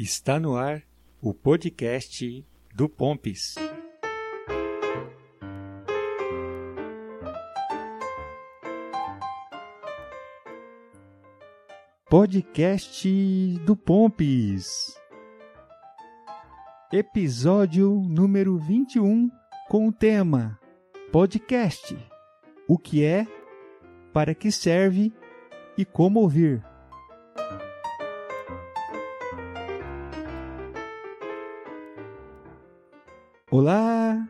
Está no ar o podcast do Pompis. Podcast do Pompis. Episódio número 21 com o tema Podcast. O que é, para que serve e como ouvir. Olá,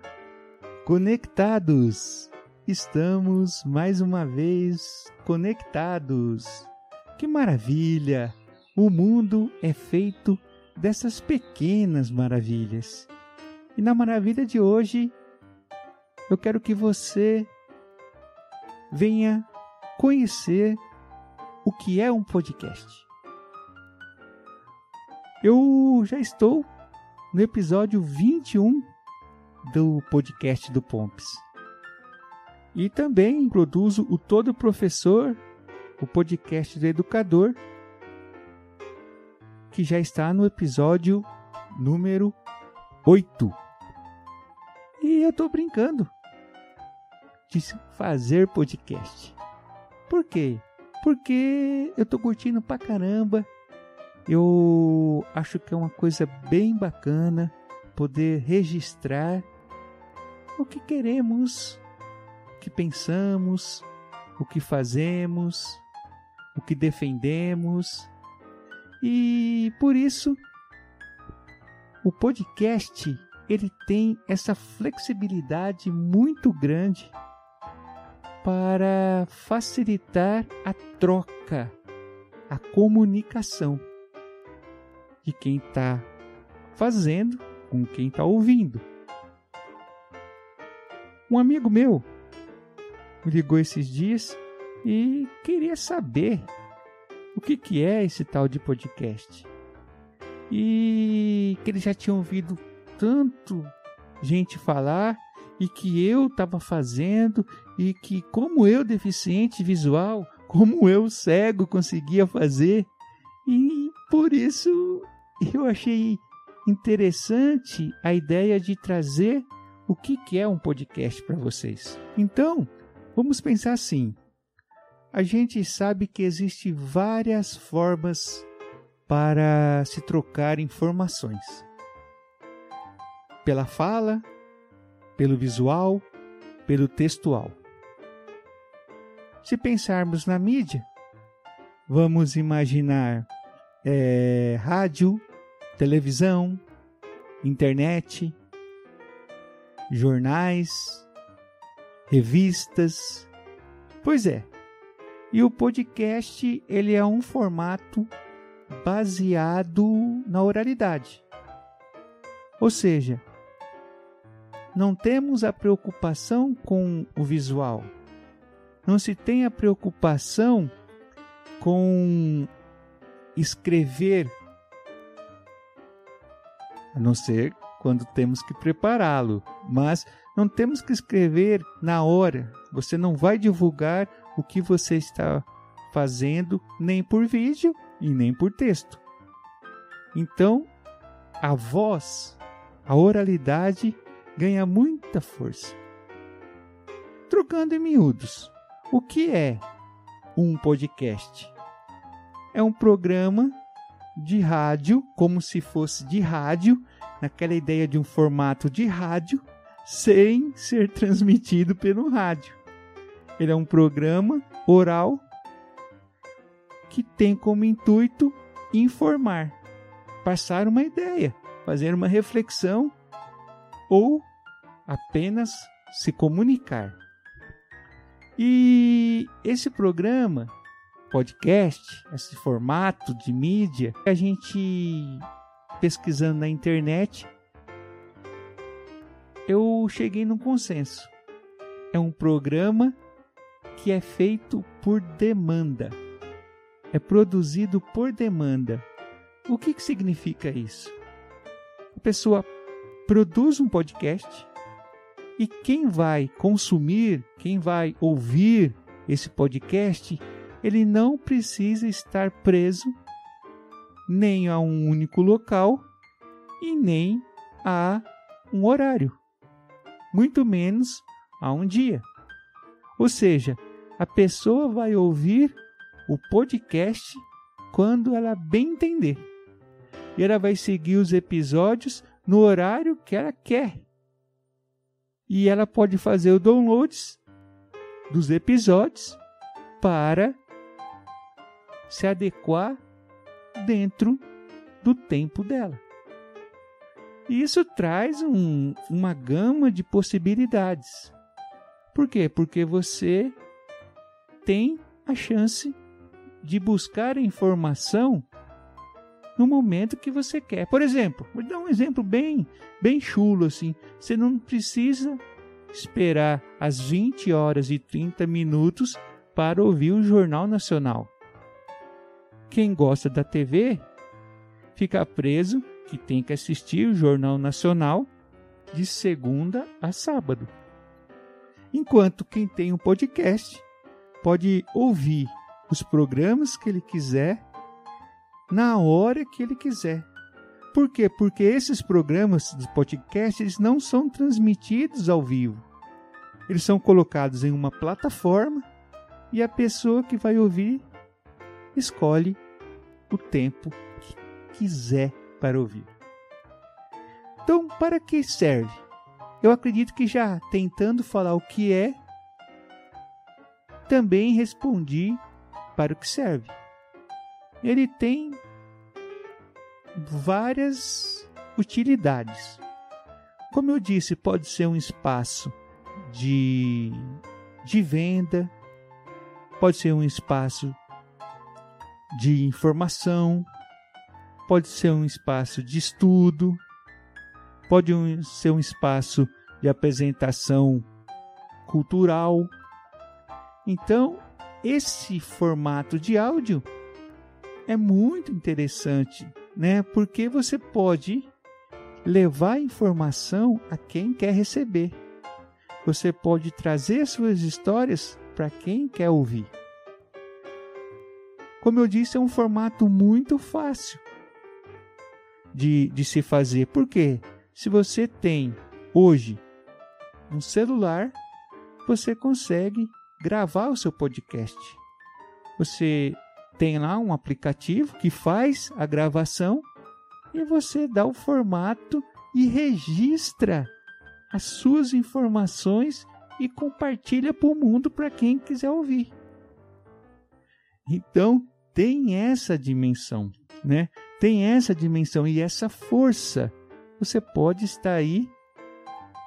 conectados! Estamos mais uma vez conectados. Que maravilha! O mundo é feito dessas pequenas maravilhas. E na maravilha de hoje, eu quero que você venha conhecer o que é um podcast. Eu já estou no episódio 21 do podcast do Pomps. E também produzo o Todo Professor, o podcast do educador, que já está no episódio número 8. E eu estou brincando de fazer podcast. Por quê? Porque eu estou curtindo pra caramba. Eu acho que é uma coisa bem bacana poder registrar o que queremos, o que pensamos, o que fazemos, o que defendemos. E por isso o podcast ele tem essa flexibilidade muito grande para facilitar a troca, a comunicação de quem está fazendo com quem está ouvindo. Um amigo meu me ligou esses dias e queria saber o que, que é esse tal de podcast. E que ele já tinha ouvido tanto gente falar e que eu estava fazendo e que como eu deficiente visual, como eu cego conseguia fazer. E por isso eu achei interessante a ideia de trazer o que, é um podcast para vocês. Então, vamos pensar assim. A gente sabe que existem várias formas para se trocar informações. Pela fala, pelo visual, pelo textual. Se pensarmos na mídia, vamos imaginar é, rádio, televisão, internet, jornais, revistas. Pois é. E o podcast, ele é um formato baseado na oralidade. Ou seja, não temos a preocupação com o visual. Não se tem a preocupação com escrever, a não ser quando temos que prepará-lo, mas não temos que escrever na hora. Você não vai divulgar o que você está fazendo nem por vídeo e nem por texto. Então, a voz, a oralidade ganha muita força. Trocando em miúdos, o que é um podcast? É um programa de rádio, como se fosse de rádio, naquela ideia de um formato de rádio sem ser transmitido pelo rádio. Ele é um programa oral que tem como intuito informar, passar uma ideia, fazer uma reflexão ou apenas se comunicar. E esse programa, podcast, esse formato de mídia, a gente pesquisando na internet, eu cheguei num consenso. É um programa que é feito por demanda. É produzido por demanda. O que, que significa isso? A pessoa produz um podcast e quem vai consumir, quem vai ouvir esse podcast, ele não precisa estar preso nem a um único local e nem a um horário, muito menos a um dia. Ou seja, a pessoa vai ouvir o podcast quando ela bem entender. E ela vai seguir os episódios no horário que ela quer. E ela pode fazer o downloads dos episódios para se adequar dentro do tempo dela. E isso traz um, uma gama de possibilidades. Por quê? Porque você tem a chance de buscar informação no momento que você quer. Por exemplo, vou dar um exemplo bem, bem chulo assim. Você não precisa esperar às 20 horas e 30 minutos para ouvir o Jornal Nacional. Quem gosta da TV fica preso que tem que assistir o Jornal Nacional de segunda a sábado. Enquanto quem tem um podcast pode ouvir os programas que ele quiser na hora que ele quiser. Por quê? Porque esses programas dos podcasts não são transmitidos ao vivo. Eles são colocados em uma plataforma e a pessoa que vai ouvir escolhe o tempo que quiser para ouvir. Então, para que serve? Eu acredito que já tentando falar o que é, também respondi para o que serve. Ele tem várias utilidades. Como eu disse, pode ser um espaço de, de venda, pode ser um espaço de informação, pode ser um espaço de estudo, pode ser um espaço de apresentação cultural. Então, esse formato de áudio é muito interessante, né? Porque você pode levar informação a quem quer receber. Você pode trazer suas histórias para quem quer ouvir. Como eu disse, é um formato muito fácil de, de se fazer. Por quê? Se você tem hoje um celular, você consegue gravar o seu podcast. Você tem lá um aplicativo que faz a gravação e você dá o formato e registra as suas informações e compartilha para o mundo para quem quiser ouvir. Então, tem essa dimensão, né? Tem essa dimensão e essa força. Você pode estar aí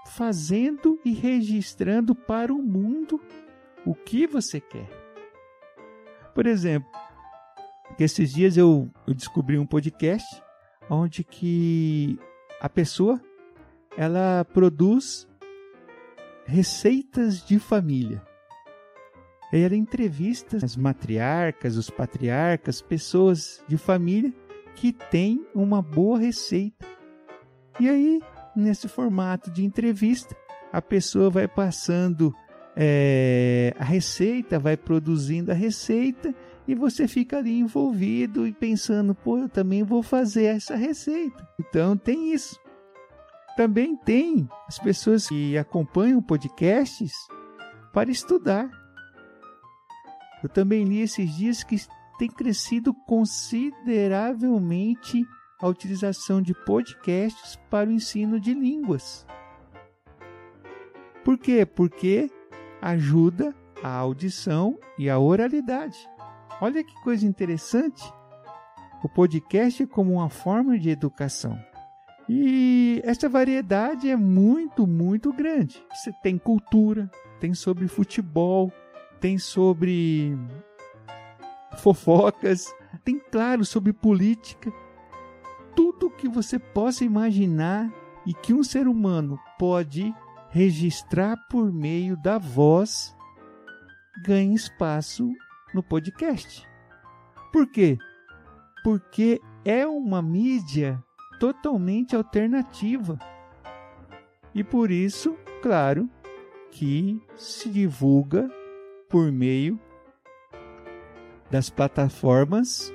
fazendo e registrando para o mundo o que você quer. Por exemplo, que esses dias eu, eu descobri um podcast onde que a pessoa ela produz receitas de família. E ela entrevista as matriarcas, os patriarcas, pessoas de família que têm uma boa receita. E aí, nesse formato de entrevista, a pessoa vai passando é, a receita, vai produzindo a receita e você fica ali envolvido e pensando, pô, eu também vou fazer essa receita. Então tem isso. Também tem as pessoas que acompanham podcasts para estudar. Eu também li esses dias que tem crescido consideravelmente a utilização de podcasts para o ensino de línguas. Por quê? Porque ajuda a audição e a oralidade. Olha que coisa interessante. O podcast é como uma forma de educação. E essa variedade é muito, muito grande. Você tem cultura, tem sobre futebol, tem sobre fofocas, tem, claro, sobre política. Tudo que você possa imaginar e que um ser humano pode registrar por meio da voz ganha espaço no podcast. Por quê? Porque é uma mídia totalmente alternativa. E por isso, claro, que se divulga por meio das plataformas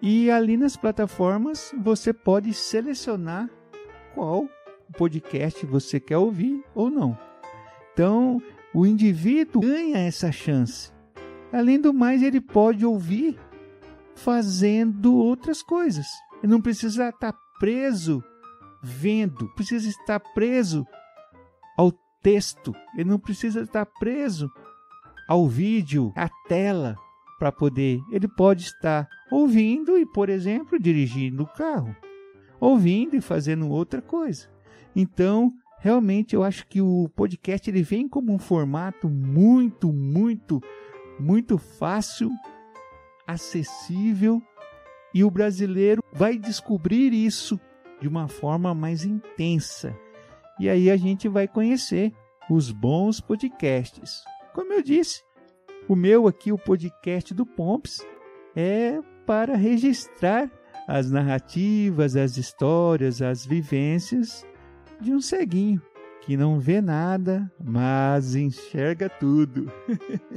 E ali nas plataformas você pode selecionar qual podcast você quer ouvir ou não. Então, o indivíduo ganha essa chance. Além do mais, ele pode ouvir fazendo outras coisas. Ele não precisa estar preso vendo, precisa estar preso ao texto, ele não precisa estar preso ao vídeo, à tela para poder. Ele pode estar ouvindo e, por exemplo, dirigindo o carro, ouvindo e fazendo outra coisa. Então, realmente eu acho que o podcast ele vem como um formato muito, muito, muito fácil, acessível e o brasileiro vai descobrir isso de uma forma mais intensa. E aí a gente vai conhecer os bons podcasts. Como eu disse, o meu aqui, o podcast do Pomps, é para registrar as narrativas, as histórias, as vivências de um ceguinho que não vê nada, mas enxerga tudo.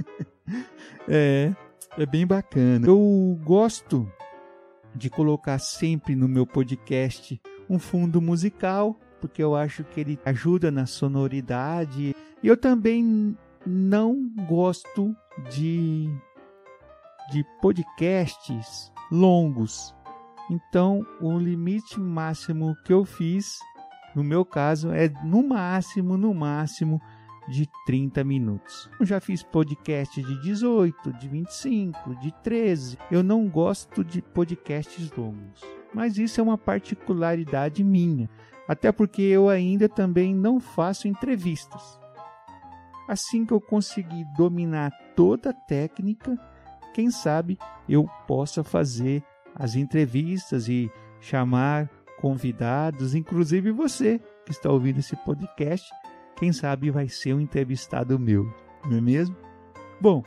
é, é bem bacana. Eu gosto de colocar sempre no meu podcast um fundo musical, porque eu acho que ele ajuda na sonoridade. E eu também não gosto de de podcasts longos. Então, o limite máximo que eu fiz no meu caso, é no máximo, no máximo, de 30 minutos. Eu já fiz podcast de 18, de 25, de 13. Eu não gosto de podcasts longos, mas isso é uma particularidade minha, até porque eu ainda também não faço entrevistas. Assim que eu conseguir dominar toda a técnica, quem sabe eu possa fazer as entrevistas e chamar convidados, inclusive você que está ouvindo esse podcast, quem sabe vai ser um entrevistado meu, não é mesmo? Bom,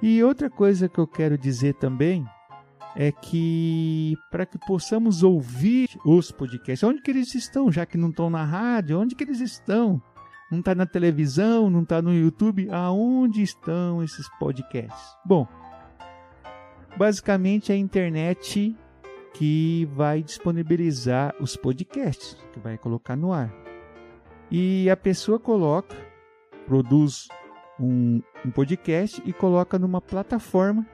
e outra coisa que eu quero dizer também é que para que possamos ouvir os podcasts, onde que eles estão, já que não estão na rádio, onde que eles estão? Não está na televisão, não está no YouTube, aonde estão esses podcasts? Bom, basicamente a internet que vai disponibilizar os podcasts, que vai colocar no ar. E a pessoa coloca, produz um, um podcast e coloca numa plataforma.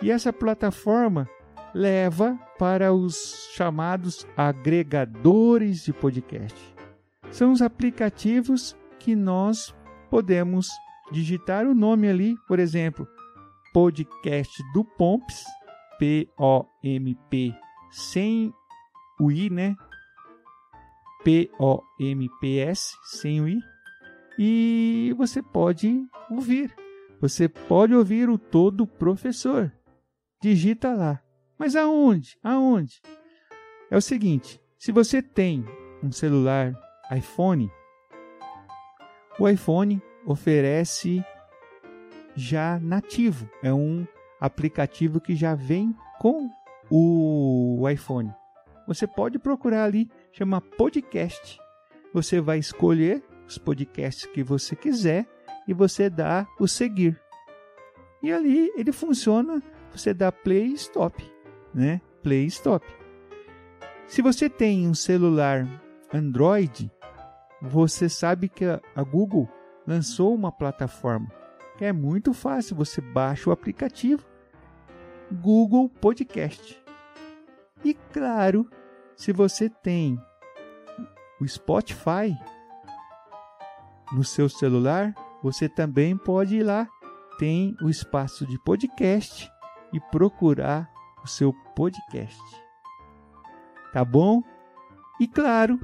E essa plataforma leva para os chamados agregadores de podcast. São os aplicativos que nós podemos digitar o nome ali, por exemplo, podcast do Pomps P-O-M-P sem o I, né? P-O-M-P-S sem o I. E você pode ouvir. Você pode ouvir o todo professor. Digita lá. Mas aonde? Aonde? É o seguinte: se você tem um celular iPhone, o iPhone oferece já nativo. É um aplicativo que já vem com o iPhone. Você pode procurar ali, chama podcast. Você vai escolher os podcasts que você quiser e você dá o seguir. E ali ele funciona, você dá play e stop, né? Play e stop. Se você tem um celular Android, você sabe que a Google lançou uma plataforma é muito fácil, você baixa o aplicativo Google Podcast. E claro, se você tem o Spotify no seu celular, você também pode ir lá, tem o espaço de podcast e procurar o seu podcast. Tá bom? E claro,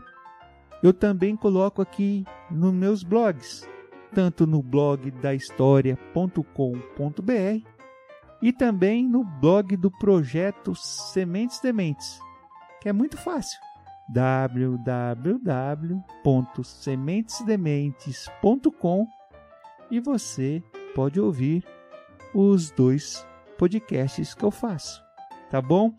eu também coloco aqui nos meus blogs tanto no blog da história.com.br e também no blog do projeto Sementes Dementes, que é muito fácil. www.sementesdementes.com e você pode ouvir os dois podcasts que eu faço, tá bom?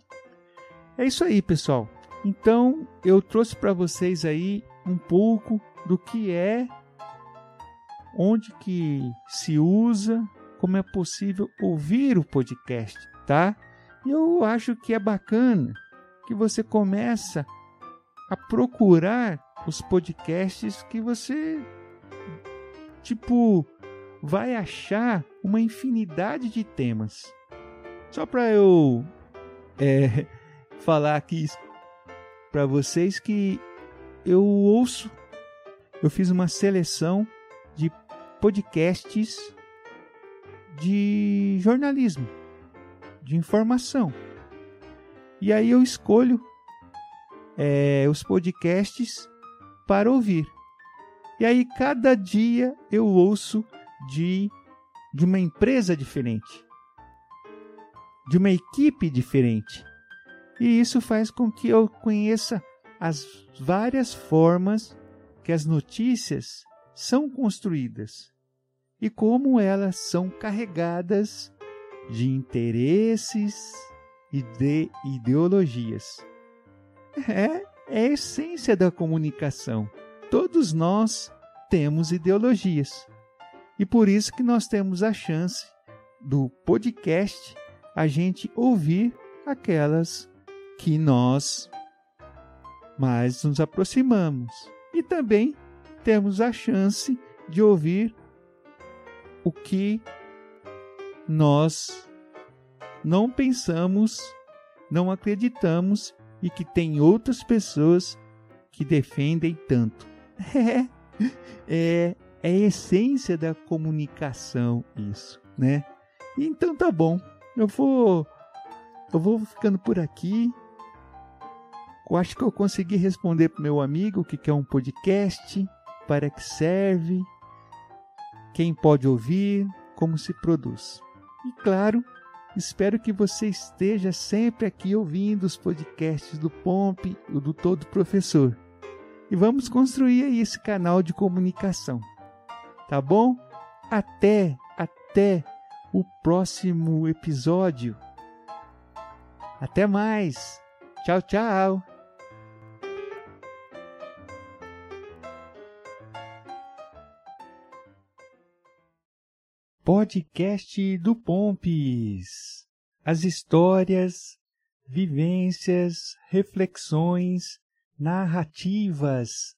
É isso aí, pessoal. Então, eu trouxe para vocês aí um pouco do que é onde que se usa, como é possível ouvir o podcast, tá? Eu acho que é bacana que você começa a procurar os podcasts que você tipo vai achar uma infinidade de temas. Só para eu é, falar aqui para vocês que eu ouço, eu fiz uma seleção de podcasts de jornalismo, de informação. E aí eu escolho é, os podcasts para ouvir. E aí cada dia eu ouço de, de uma empresa diferente, de uma equipe diferente. E isso faz com que eu conheça as várias formas que as notícias são construídas e como elas são carregadas de interesses e de ideologias. É, é a essência da comunicação. Todos nós temos ideologias. E por isso que nós temos a chance do podcast a gente ouvir aquelas que nós mais nos aproximamos. E também temos a chance de ouvir o que nós não pensamos, não acreditamos e que tem outras pessoas que defendem tanto. É, é, é a essência da comunicação isso, né? Então tá bom. Eu vou eu vou ficando por aqui. Eu acho que eu consegui responder para meu amigo o que é um podcast, para que serve, quem pode ouvir, como se produz. E claro, espero que você esteja sempre aqui ouvindo os podcasts do Pompe e do Todo Professor. E vamos construir aí esse canal de comunicação. Tá bom? Até, até o próximo episódio. Até mais. Tchau, tchau. Podcast do Pompes. As histórias, vivências, reflexões, narrativas,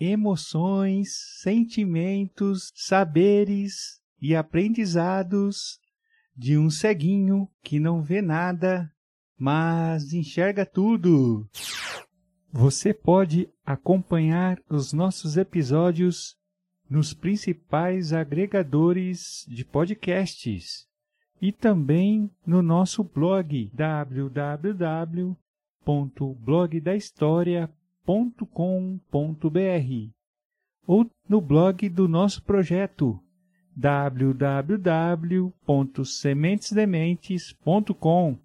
emoções, sentimentos, saberes e aprendizados de um ceguinho que não vê nada, mas enxerga tudo. Você pode acompanhar os nossos episódios nos principais agregadores de podcasts e também no nosso blog www.blogdahistoria.com.br ou no blog do nosso projeto www.sementesdementes.com